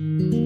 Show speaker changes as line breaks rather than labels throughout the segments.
Thank you.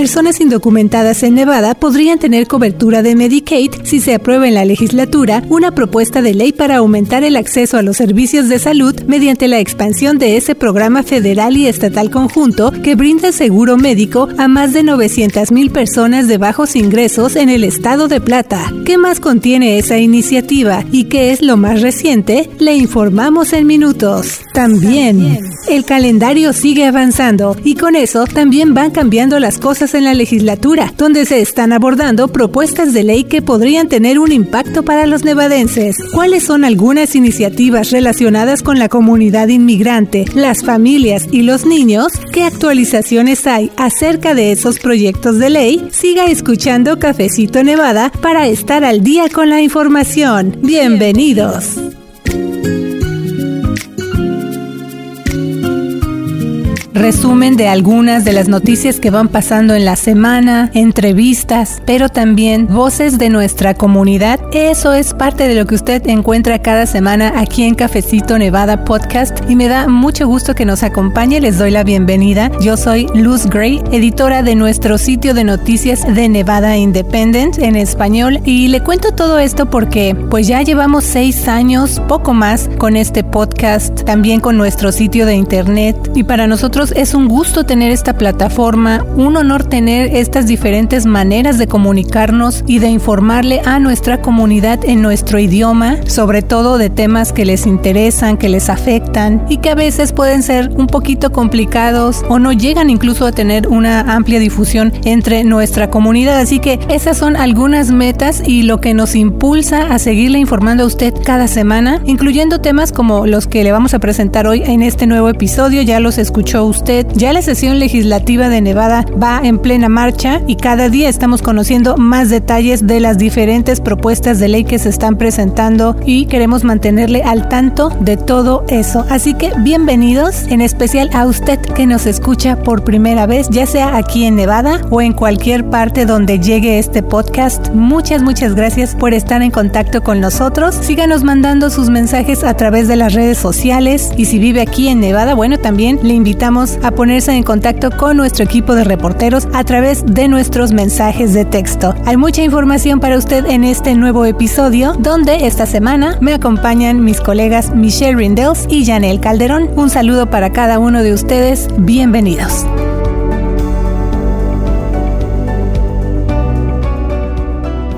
Personas indocumentadas en Nevada podrían tener cobertura de Medicaid si se aprueba en la legislatura una propuesta de ley para aumentar el acceso a los servicios de salud mediante la expansión de ese programa federal y estatal conjunto que brinda seguro médico a más de 900.000 personas de bajos ingresos en el estado de Plata. ¿Qué más contiene esa iniciativa y qué es lo más reciente? Le informamos en minutos. También, el calendario sigue avanzando y con eso también van cambiando las cosas en la legislatura, donde se están abordando propuestas de ley que podrían tener un impacto para los nevadenses. ¿Cuáles son algunas iniciativas relacionadas con la comunidad inmigrante, las familias y los niños? ¿Qué actualizaciones hay acerca de esos proyectos de ley? Siga escuchando Cafecito Nevada para estar al día con la información. Bienvenidos. Resumen de algunas de las noticias que van pasando en la semana, entrevistas, pero también voces de nuestra comunidad. Eso es parte de lo que usted encuentra cada semana aquí en Cafecito Nevada Podcast y me da mucho gusto que nos acompañe. Les doy la bienvenida. Yo soy Luz Gray, editora de nuestro sitio de noticias de Nevada Independent en español y le cuento todo esto porque pues ya llevamos seis años, poco más, con este podcast, también con nuestro sitio de internet y para nosotros es un gusto tener esta plataforma, un honor tener estas diferentes maneras de comunicarnos y de informarle a nuestra comunidad en nuestro idioma, sobre todo de temas que les interesan, que les afectan y que a veces pueden ser un poquito complicados o no llegan incluso a tener una amplia difusión entre nuestra comunidad. Así que esas son algunas metas y lo que nos impulsa a seguirle informando a usted cada semana, incluyendo temas como los que le vamos a presentar hoy en este nuevo episodio. Ya los escuchó usted usted, ya la sesión legislativa de Nevada va en plena marcha y cada día estamos conociendo más detalles de las diferentes propuestas de ley que se están presentando y queremos mantenerle al tanto de todo eso. Así que bienvenidos, en especial a usted que nos escucha por primera vez, ya sea aquí en Nevada o en cualquier parte donde llegue este podcast. Muchas, muchas gracias por estar en contacto con nosotros. Síganos mandando sus mensajes a través de las redes sociales y si vive aquí en Nevada, bueno, también le invitamos a ponerse en contacto con nuestro equipo de reporteros a través de nuestros mensajes de texto. Hay mucha información para usted en este nuevo episodio, donde esta semana me acompañan mis colegas Michelle Rindels y Janelle Calderón. Un saludo para cada uno de ustedes. Bienvenidos.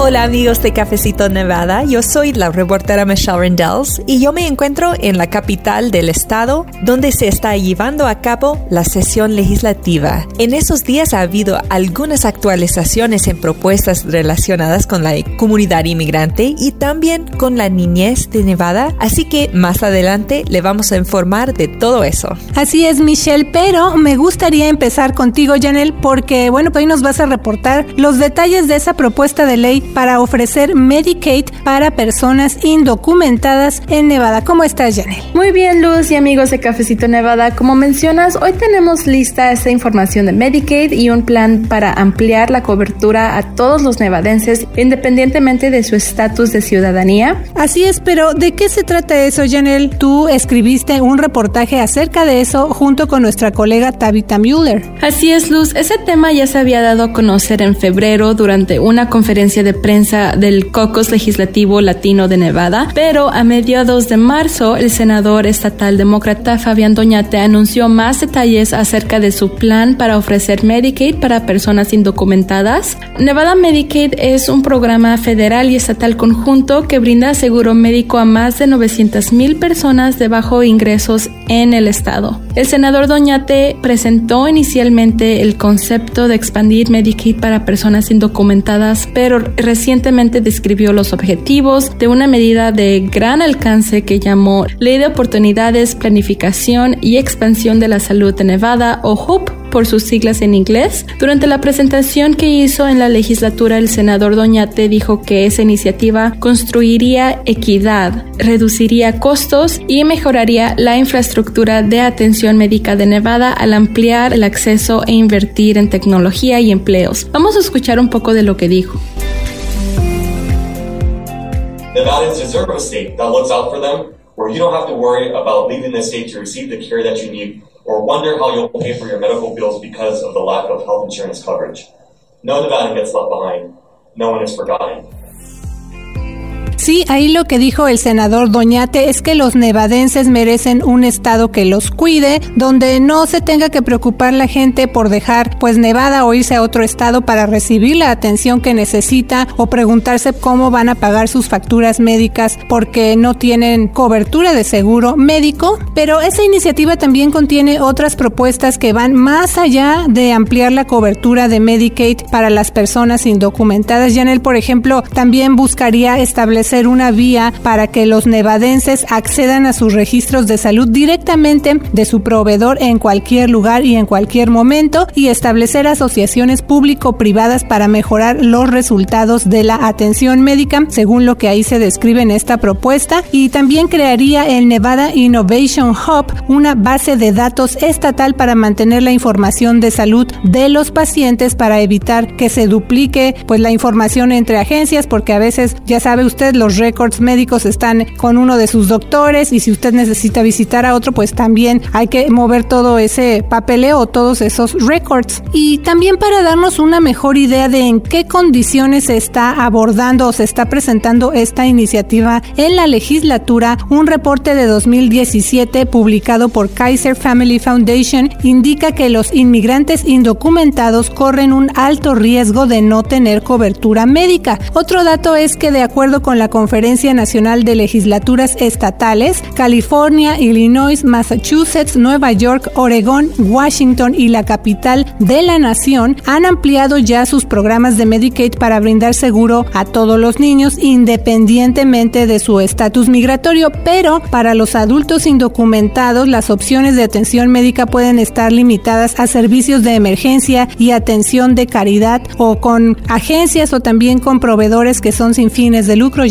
Hola amigos de Cafecito Nevada, yo soy la reportera Michelle Rendells y yo me encuentro en la capital del estado donde se está llevando a cabo la sesión legislativa. En esos días ha habido algunas actualizaciones en propuestas relacionadas con la comunidad inmigrante y también con la niñez de Nevada, así que más adelante le vamos a informar de todo eso.
Así es Michelle, pero me gustaría empezar contigo Janel porque bueno, pues hoy nos vas a reportar los detalles de esa propuesta de ley para ofrecer Medicaid para personas indocumentadas en Nevada. ¿Cómo estás, Janelle?
Muy bien, Luz y amigos de Cafecito Nevada. Como mencionas, hoy tenemos lista esta información de Medicaid y un plan para ampliar la cobertura a todos los nevadenses independientemente de su estatus de ciudadanía.
Así es, pero ¿de qué se trata eso, Janelle? Tú escribiste un reportaje acerca de eso junto con nuestra colega Tabitha Mueller.
Así es, Luz. Ese tema ya se había dado a conocer en febrero durante una conferencia de prensa del Cocos Legislativo Latino de Nevada, pero a mediados de marzo el senador estatal demócrata Fabián Doñate anunció más detalles acerca de su plan para ofrecer Medicaid para personas indocumentadas. Nevada Medicaid es un programa federal y estatal conjunto que brinda seguro médico a más de 900 mil personas de bajo ingresos en el estado. El senador Doñate presentó inicialmente el concepto de expandir Medicaid para personas indocumentadas, pero recientemente describió los objetivos de una medida de gran alcance que llamó Ley de Oportunidades, Planificación y Expansión de la Salud de Nevada o HOOP por sus siglas en inglés. Durante la presentación que hizo en la legislatura, el senador Doñate dijo que esa iniciativa construiría equidad, reduciría costos y mejoraría la infraestructura de atención médica de Nevada al ampliar el acceso e invertir en tecnología y empleos. Vamos a escuchar un poco de lo que dijo.
Nevadans deserve a state that looks out for them, where you don't have to worry about leaving the state to receive the care that you need or wonder how you'll pay for your medical bills because of the lack of health insurance coverage. No Nevadan gets left behind. No one is forgotten.
Sí, ahí lo que dijo el senador Doñate es que los nevadenses merecen un estado que los cuide, donde no se tenga que preocupar la gente por dejar pues Nevada o irse a otro estado para recibir la atención que necesita o preguntarse cómo van a pagar sus facturas médicas porque no tienen cobertura de seguro médico. Pero esa iniciativa también contiene otras propuestas que van más allá de ampliar la cobertura de Medicaid para las personas indocumentadas. Janel, por ejemplo, también buscaría establecer ser una vía para que los nevadenses accedan a sus registros de salud directamente de su proveedor en cualquier lugar y en cualquier momento y establecer asociaciones público-privadas para mejorar los resultados de la atención médica, según lo que ahí se describe en esta propuesta. Y también crearía el Nevada Innovation Hub, una base de datos estatal para mantener la información de salud de los pacientes para evitar que se duplique pues la información entre agencias, porque a veces, ya sabe usted, los récords médicos están con uno de sus doctores y si usted necesita visitar a otro, pues también hay que mover todo ese papeleo, todos esos récords. Y también para darnos una mejor idea de en qué condiciones se está abordando o se está presentando esta iniciativa en la legislatura, un reporte de 2017 publicado por Kaiser Family Foundation indica que los inmigrantes indocumentados corren un alto riesgo de no tener cobertura médica. Otro dato es que de acuerdo con la Conferencia Nacional de Legislaturas Estatales, California, Illinois, Massachusetts, Nueva York, Oregón, Washington y la capital de la nación han ampliado ya sus programas de Medicaid para brindar seguro a todos los niños independientemente de su estatus migratorio, pero para los adultos indocumentados las opciones de atención médica pueden estar limitadas a servicios de emergencia y atención de caridad o con agencias o también con proveedores que son sin fines de lucro,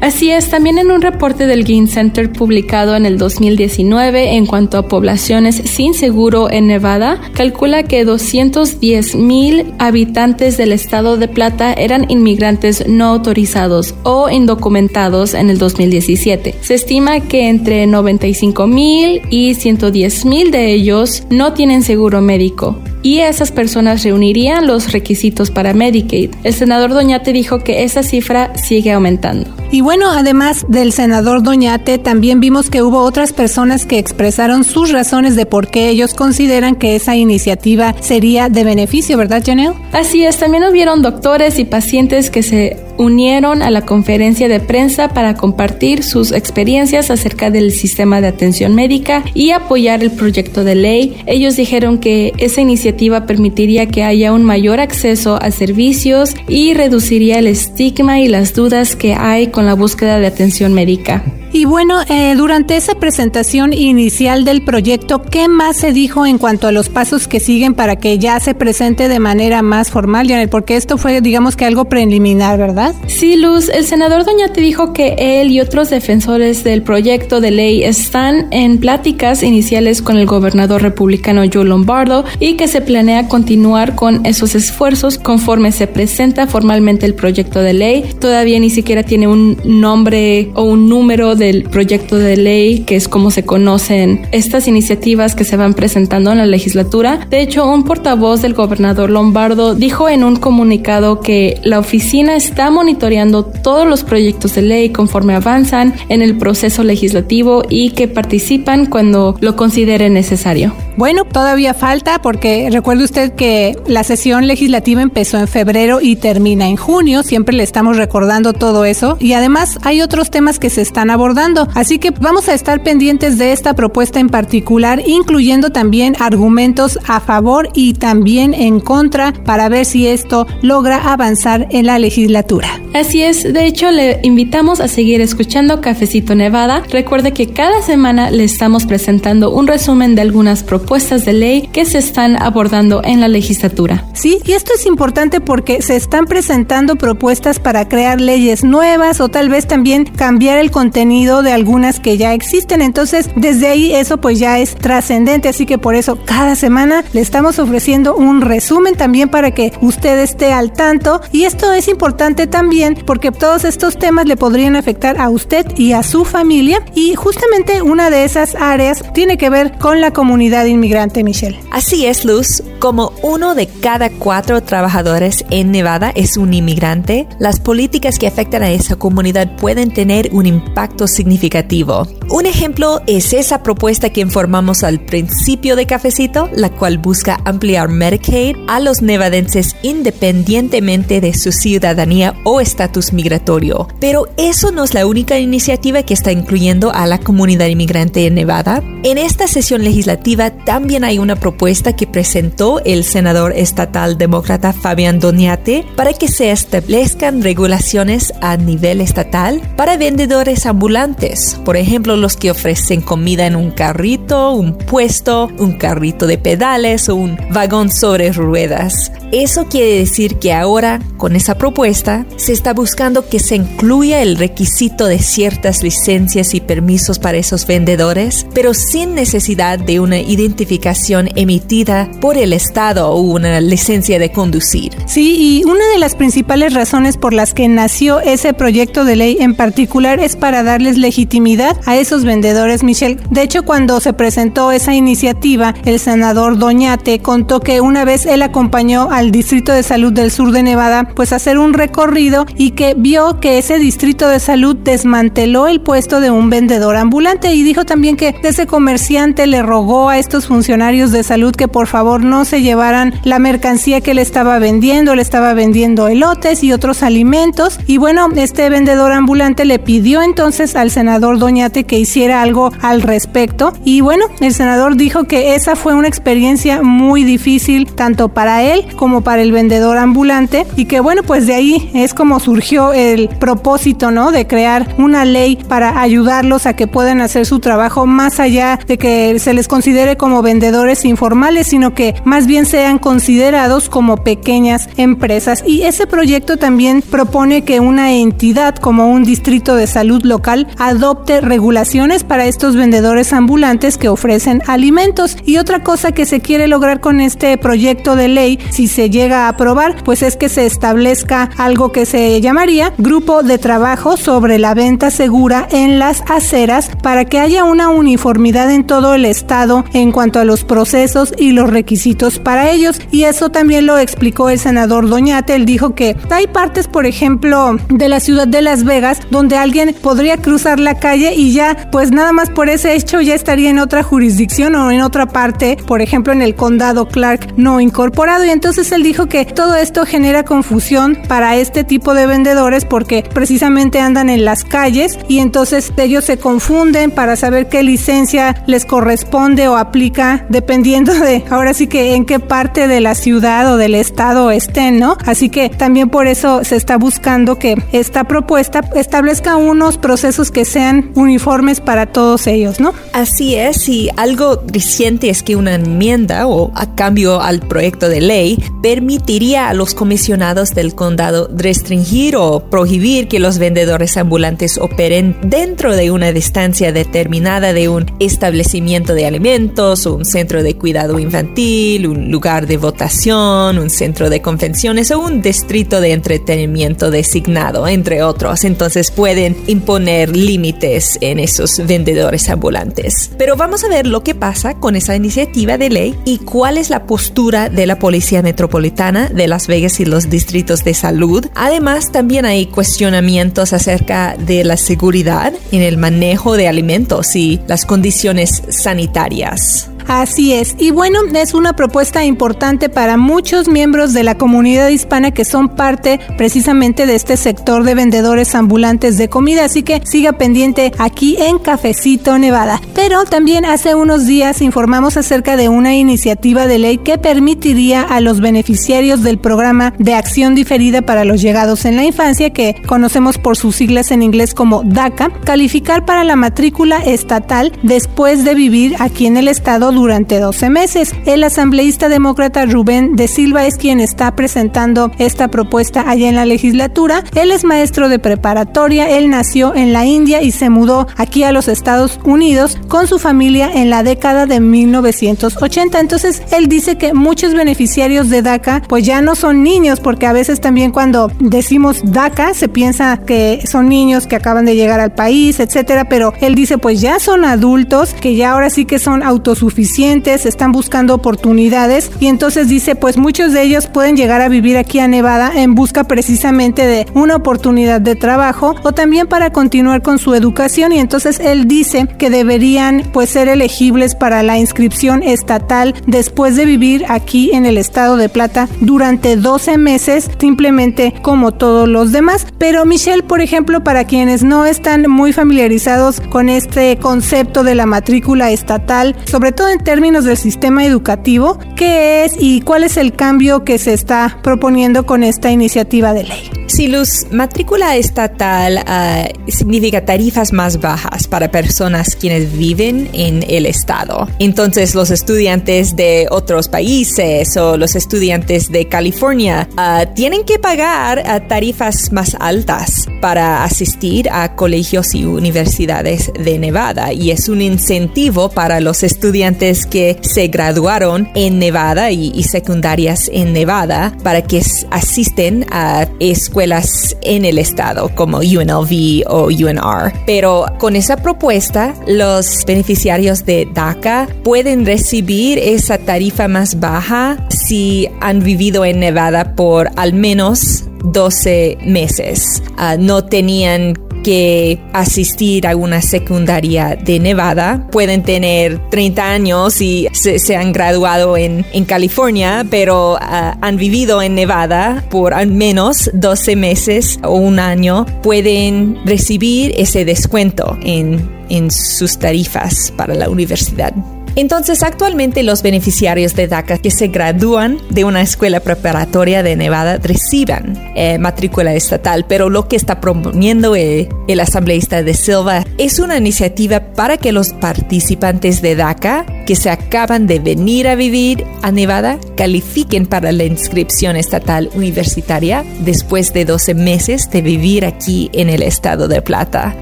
Así es, también en un reporte del Gain Center publicado en el 2019 en cuanto a poblaciones sin seguro en Nevada, calcula que 210 mil habitantes del estado de Plata eran inmigrantes no autorizados o indocumentados en el 2017. Se estima que entre 95 mil y 110 mil de ellos no tienen seguro médico y esas personas reunirían los requisitos para Medicaid. El senador Doñate dijo que esa cifra sigue aumentando.
Y bueno, además del senador Doñate, también vimos que hubo otras personas que expresaron sus razones de por qué ellos consideran que esa iniciativa sería de beneficio, ¿verdad, Janelle?
Así es, también hubieron doctores y pacientes que se unieron a la conferencia de prensa para compartir sus experiencias acerca del sistema de atención médica y apoyar el proyecto de ley. Ellos dijeron que esa iniciativa permitiría que haya un mayor acceso a servicios y reduciría el estigma y las dudas que hay con la búsqueda de atención médica.
Y bueno, eh, durante esa presentación inicial del proyecto, ¿qué más se dijo en cuanto a los pasos que siguen para que ya se presente de manera más formal, Janet? Porque esto fue, digamos que algo preliminar, ¿verdad?
Sí, Luz. El senador Doñate dijo que él y otros defensores del proyecto de ley están en pláticas iniciales con el gobernador republicano Joe Lombardo y que se planea continuar con esos esfuerzos conforme se presenta formalmente el proyecto de ley. Todavía ni siquiera tiene un nombre o un número del proyecto de ley, que es como se conocen estas iniciativas que se van presentando en la legislatura. De hecho, un portavoz del gobernador Lombardo dijo en un comunicado que la oficina está monitoreando todos los proyectos de ley conforme avanzan en el proceso legislativo y que participan cuando lo considere necesario.
Bueno, todavía falta porque recuerde usted que la sesión legislativa empezó en febrero y termina en junio. Siempre le estamos recordando todo eso. Y además hay otros temas que se están abordando. Así que vamos a estar pendientes de esta propuesta en particular, incluyendo también argumentos a favor y también en contra para ver si esto logra avanzar en la legislatura.
Así es. De hecho, le invitamos a seguir escuchando Cafecito Nevada. Recuerde que cada semana le estamos presentando un resumen de algunas propuestas propuestas de ley que se están abordando en la legislatura.
Sí, y esto es importante porque se están presentando propuestas para crear leyes nuevas o tal vez también cambiar el contenido de algunas que ya existen. Entonces, desde ahí eso pues ya es trascendente, así que por eso cada semana le estamos ofreciendo un resumen también para que usted esté al tanto. Y esto es importante también porque todos estos temas le podrían afectar a usted y a su familia. Y justamente una de esas áreas tiene que ver con la comunidad inmigrante, Michelle.
Así es, Luz. Como uno de cada cuatro trabajadores en Nevada es un inmigrante, las políticas que afectan a esa comunidad pueden tener un impacto significativo. Un ejemplo es esa propuesta que informamos al principio de Cafecito, la cual busca ampliar Medicaid a los nevadenses independientemente de su ciudadanía o estatus migratorio. Pero eso no es la única iniciativa que está incluyendo a la comunidad inmigrante en Nevada. En esta sesión legislativa también hay una propuesta que presentó el senador estatal demócrata Fabián Doñate para que se establezcan regulaciones a nivel estatal para vendedores ambulantes, por ejemplo los que ofrecen comida en un carrito, un puesto, un carrito de pedales o un vagón sobre ruedas. Eso quiere decir que ahora, con esa propuesta, se está buscando que se incluya el requisito de ciertas licencias y permisos para esos vendedores, pero sin necesidad de una identificación emitida por el Estado o una licencia de conducir.
Sí, y una de las principales razones por las que nació ese proyecto de ley en particular es para darles legitimidad a esos vendedores, Michelle. De hecho, cuando se presentó esa iniciativa, el senador Doñate contó que una vez él acompañó a al Distrito de Salud del Sur de Nevada, pues hacer un recorrido y que vio que ese Distrito de Salud desmanteló el puesto de un vendedor ambulante. Y dijo también que ese comerciante le rogó a estos funcionarios de salud que por favor no se llevaran la mercancía que le estaba vendiendo, le estaba vendiendo elotes y otros alimentos. Y bueno, este vendedor ambulante le pidió entonces al senador Doñate que hiciera algo al respecto y bueno, el senador dijo que esa fue una experiencia muy difícil tanto para él como para el vendedor ambulante y que bueno, pues de ahí es como surgió el propósito, ¿no? De crear una ley para ayudarlos a que puedan hacer su trabajo más allá de que se les considere como vendedores informales, sino que más bien sean considerados como pequeñas empresas. Y ese proyecto también propone que una entidad como un distrito de salud local adopte regulaciones para estos vendedores ambulantes que ofrecen alimentos. Y otra cosa que se quiere lograr con este proyecto de ley, si se llega a aprobar, pues es que se establezca algo que se llamaría grupo de trabajo sobre la venta segura en las aceras para que haya una uniformidad en todo el estado en cuanto a los procesos y los requisitos para ellos. Y eso también lo explicó el senador Doñate. Él dijo que hay partes, por ejemplo, de la ciudad de Las Vegas donde alguien podría cruzar la calle y ya, pues nada más por ese hecho ya estaría en otra jurisdicción o en otra parte, por ejemplo en el condado Clark no incorporado. Y entonces él dijo que todo esto genera confusión para este tipo de vendedores porque precisamente andan en las calles y entonces ellos se confunden para saber qué licencia les corresponde o aplica dependiendo de ahora sí que en qué parte de la ciudad o del estado estén, ¿no? Así que también por eso se está buscando que esta propuesta establezca unos procesos que sean uniformes para todos ellos, ¿no?
Así es, y algo reciente es que una enmienda o a cambio al proyecto de ley permitiría a los comisionados del condado restringir o prohibir que los vendedores ambulantes operen dentro de una distancia determinada de un establecimiento de alimentos, un centro de cuidado infantil, un lugar de votación, un centro de convenciones o un distrito de entretenimiento designado, entre otros. Entonces pueden imponer límites en esos vendedores ambulantes. Pero vamos a ver lo que pasa con esa iniciativa de ley y cuál es la postura de la Policía Metropolitana de Las Vegas y los distritos de salud. Además, también hay cuestionamientos acerca de la seguridad en el manejo de alimentos y las condiciones sanitarias.
Así es. Y bueno, es una propuesta importante para muchos miembros de la comunidad hispana que son parte precisamente de este sector de vendedores ambulantes de comida. Así que siga pendiente aquí en Cafecito Nevada. Pero también hace unos días informamos acerca de una iniciativa de ley que permitiría a los beneficiarios del programa de acción diferida para los llegados en la infancia, que conocemos por sus siglas en inglés como DACA, calificar para la matrícula estatal después de vivir aquí en el estado durante 12 meses. El asambleísta demócrata Rubén de Silva es quien está presentando esta propuesta allá en la legislatura. Él es maestro de preparatoria, él nació en la India y se mudó aquí a los Estados Unidos con su familia en la década de 1980. Entonces, él dice que muchos beneficiarios de DACA pues ya no son niños porque a veces también cuando decimos DACA se piensa que son niños que acaban de llegar al país, etcétera, pero él dice pues ya son adultos que ya ahora sí que son autosuficientes suficientes, están buscando oportunidades y entonces dice, pues muchos de ellos pueden llegar a vivir aquí a Nevada en busca precisamente de una oportunidad de trabajo o también para continuar con su educación y entonces él dice que deberían pues ser elegibles para la inscripción estatal después de vivir aquí en el estado de Plata durante 12 meses, simplemente como todos los demás. Pero Michelle, por ejemplo, para quienes no están muy familiarizados con este concepto de la matrícula estatal, sobre todo en términos del sistema educativo, ¿qué es y cuál es el cambio que se está proponiendo con esta iniciativa de ley?
Si Luz, matrícula estatal uh, significa tarifas más bajas para personas quienes viven en el estado. Entonces, los estudiantes de otros países o los estudiantes de California uh, tienen que pagar uh, tarifas más altas para asistir a colegios y universidades de Nevada y es un incentivo para los estudiantes que se graduaron en Nevada y, secundarias en Nevada para que asisten a escuelas en el estado como UNLV o UNR. Pero con esa propuesta, los beneficiarios de DACA pueden recibir esa tarifa más baja si han vivido en Nevada por al menos 12 meses. Uh, no tenían que asistir a una secundaria de Nevada. Pueden tener 30 años y se, han graduado en, en California, pero ah, han vivido en Nevada por al menos 12 meses o un año. Pueden recibir ese descuento en, en sus tarifas para la universidad. Entonces, actualmente los beneficiarios de DACA que se gradúan de una escuela preparatoria de Nevada reciban eh, matrícula estatal, pero lo que está proponiendo el, el, asambleísta de Silva es una iniciativa para que los participantes de DACA que se acaban de venir a vivir a Nevada califiquen para la inscripción estatal universitaria después de 12 meses de vivir aquí en el estado de Plata.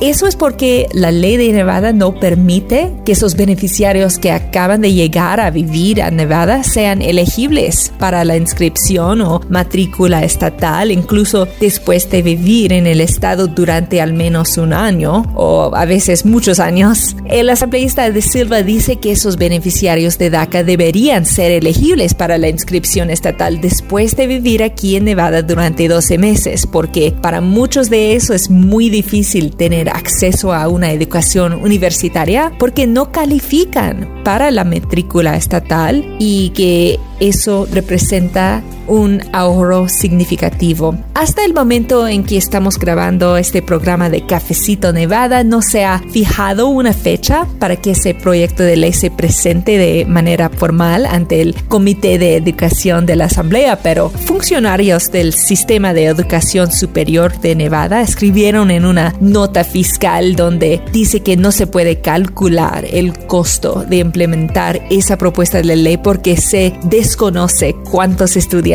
Eso es porque la ley de Nevada no permite que esos beneficiarios que acaban de llegar a vivir a Nevada sean elegibles para la inscripción o matrícula estatal, incluso después de vivir en el estado durante al menos un año o a veces muchos años. El asambleísta de Silva dice que esos beneficiarios de DACA deberían ser elegibles para la inscripción estatal después de vivir aquí en Nevada durante 12 meses, porque para muchos de eso es muy difícil tener acceso a una educación universitaria porque no califican para la matrícula estatal y que eso representa un ahorro significativo. Hasta el momento en que estamos grabando este programa de Cafecito Nevada, no se ha fijado una fecha para que ese proyecto de ley se presente de manera formal ante el Comité de Educación de la Asamblea, pero funcionarios del Sistema de Educación Superior de Nevada escribieron en una nota fiscal donde dice que no se puede calcular el costo de implementar esa propuesta de ley porque se desconoce cuántos estudiantes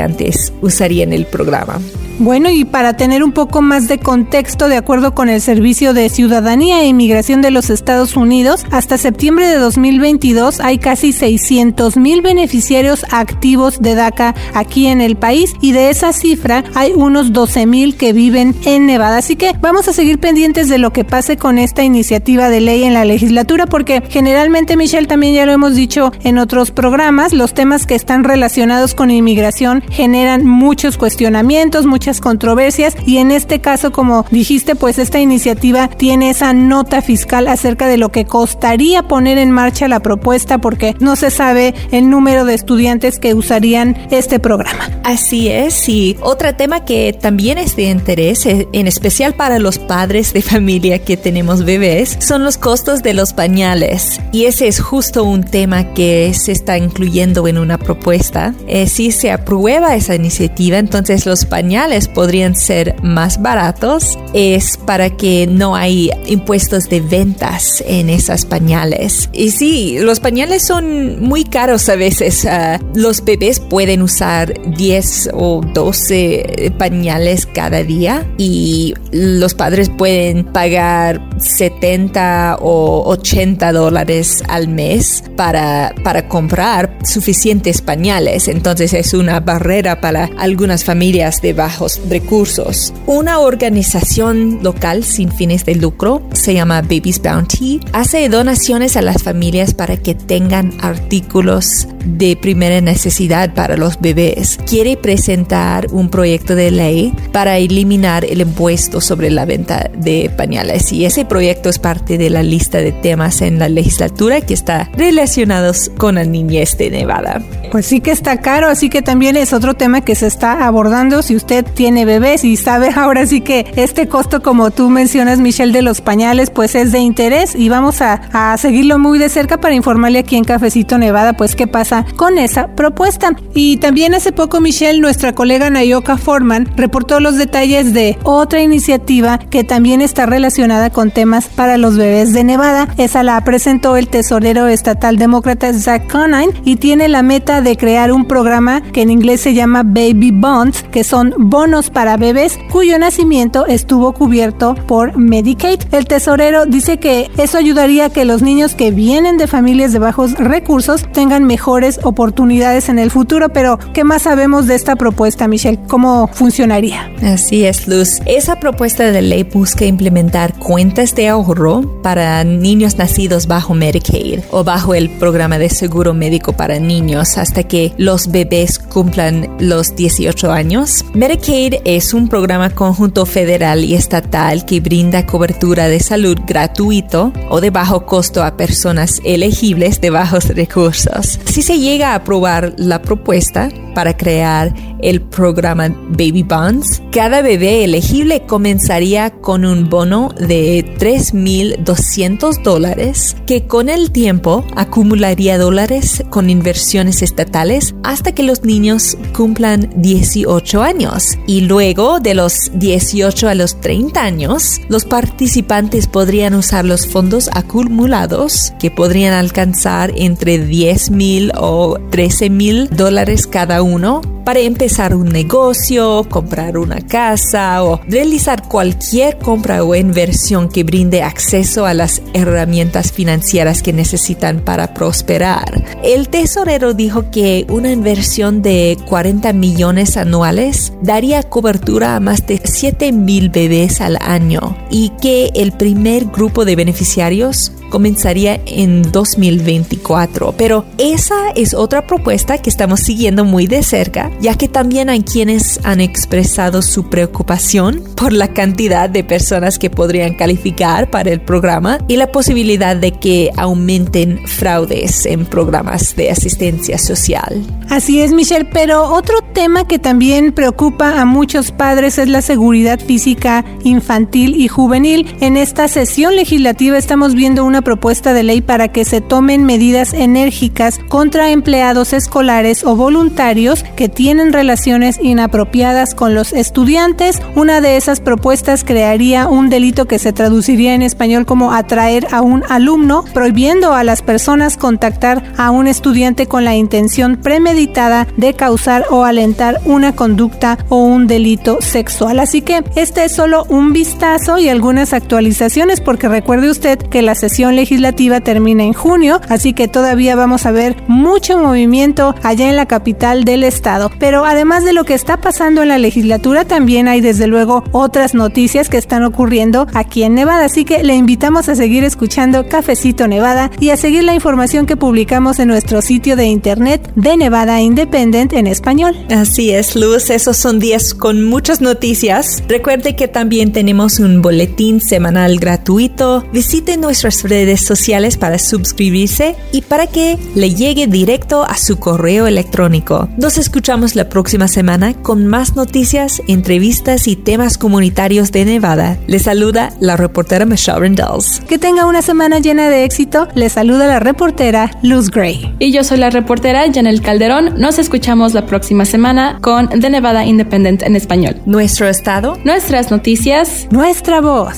usarían el programa.
Bueno, y para tener un poco más de contexto, de acuerdo con el Servicio de Ciudadanía e Inmigración de los Estados Unidos, hasta septiembre de 2022 hay casi 600 mil beneficiarios activos de DACA aquí en el país y de esa cifra hay unos 12 mil que viven en Nevada. Así que vamos a seguir pendientes de lo que pase con esta iniciativa de ley en la legislatura porque generalmente, Michelle, también ya lo hemos dicho en otros programas, los temas que están relacionados con inmigración generan muchos cuestionamientos, muchas controversias y en este caso, como dijiste, pues esta iniciativa tiene esa nota fiscal acerca de lo que costaría poner en marcha la propuesta porque no se sabe el número de estudiantes que usarían este programa.
Así es, y otro tema que también es de interés, eh, en especial para los padres de familia que tenemos bebés, son los costos de los pañales. Y ese es justo un tema que se está incluyendo en una propuesta. Eh, si se aprueba esa iniciativa, entonces los pañales podrían ser más baratos es para que no hay impuestos de ventas en esas pañales. Y sí, los pañales son muy caros a veces. Ah, los bebés pueden usar 10 o 12 pañales cada día y los padres pueden pagar 70 o 80 dólares al mes para, para comprar suficientes pañales. Entonces es una barrera para algunas familias de bajo recursos. Una organización local sin fines de lucro, se llama Babies Bounty, hace donaciones a las familias para que tengan artículos de primera necesidad para los bebés. Quiere presentar un proyecto de ley para eliminar el impuesto sobre la venta de pañales y ese proyecto es parte de la lista de temas en la legislatura que está relacionados con la niñez de Nevada.
Pues sí que está caro, así que también es otro tema que se está abordando si usted tiene bebés y sabe ahora sí que este costo como tú mencionas Michelle de los pañales pues es de interés y vamos a, a seguirlo muy de cerca para informarle aquí en Cafecito Nevada pues qué pasa con esa propuesta. Y también hace poco Michelle, nuestra colega Nayoka Forman, reportó los detalles de otra iniciativa que también está relacionada con temas para los bebés de Nevada. Esa la presentó el tesorero estatal demócrata Zach Conine y tiene la meta de crear un programa que en inglés se llama Baby Bonds, que son bonos para bebés cuyo nacimiento estuvo cubierto por Medicaid. El tesorero dice que eso ayudaría a que los niños que vienen de familias de bajos recursos tengan mejores oportunidades en el futuro, pero ¿qué más sabemos de esta propuesta, Michelle? ¿Cómo funcionaría?
Así es, Luz. Esa propuesta de ley busca implementar cuentas de ahorro para niños nacidos bajo Medicaid o bajo el programa de seguro médico para niños hasta que los bebés cumplan los 18 años. Medicaid es un programa conjunto federal y estatal que brinda cobertura de salud gratuito o de bajo costo a personas elegibles de bajos recursos. Si se llega a aprobar la propuesta para crear el programa Baby Bonds, cada bebé elegible comenzaría con un bono de 3.200 dólares que con el tiempo acumularía dólares con inversiones estatales hasta que los niños cumplan 18 años. Y luego de los 18 a los 30 años, los participantes podrían usar los fondos acumulados que podrían alcanzar entre 10 mil o 13 mil dólares cada uno para empezar un negocio, comprar una casa o realizar cualquier compra o inversión que brinde acceso a las herramientas financieras que necesitan para prosperar. El tesorero dijo que una inversión de 40 millones anuales daría cobertura a más de 7 mil bebés al año y que el primer grupo de beneficiarios comenzaría en 2024. Pero esa es otra propuesta que estamos siguiendo muy de cerca, ya que también hay quienes han expresado su preocupación por la cantidad de personas que podrían calificar para el programa y la posibilidad de que aumenten fraudes en programas de asistencia social.
Así es, Michelle, pero otro tema que también preocupa a muchos padres es la seguridad física infantil y juvenil. En esta sesión legislativa estamos viendo una propuesta de ley para que se tomen medidas enérgicas contra empleados escolares o voluntarios que tienen relaciones inapropiadas con los estudiantes. Una de esas propuestas crearía un delito que se traduciría en español como atraer a un alumno, prohibiendo a las personas contactar a un estudiante con la intención premeditada de causar o alentar una conducta o un delito sexual. Así que este es solo un vistazo y algunas actualizaciones porque recuerde usted que la sesión legislativa termina en junio, así que todavía vamos a ver mucho movimiento allá en la capital del estado. Pero además de lo que está pasando en la legislatura, también hay desde luego otras noticias que están ocurriendo aquí en Nevada, así que le invitamos a seguir escuchando Cafecito Nevada y a seguir la información que publicamos en nuestro sitio de internet de Nevada Independent en español.
Así es, Luz, esos son días con muchas noticias. Recuerde que también tenemos un boletín semanal gratuito. Visite nuestras redes sociales para suscribirse y para que le llegue directo a su correo electrónico. Nos escuchamos la próxima semana con más noticias, entrevistas y temas comunitarios de Nevada. Le saluda la reportera Michelle Rendells.
Que tenga una semana llena de éxito. Le saluda la reportera Luz Gray.
Y yo soy la reportera Janel Calderón. Nos escuchamos la próxima semana con The Nevada Independent en español.
Nuestro estado,
nuestras noticias,
nuestra voz.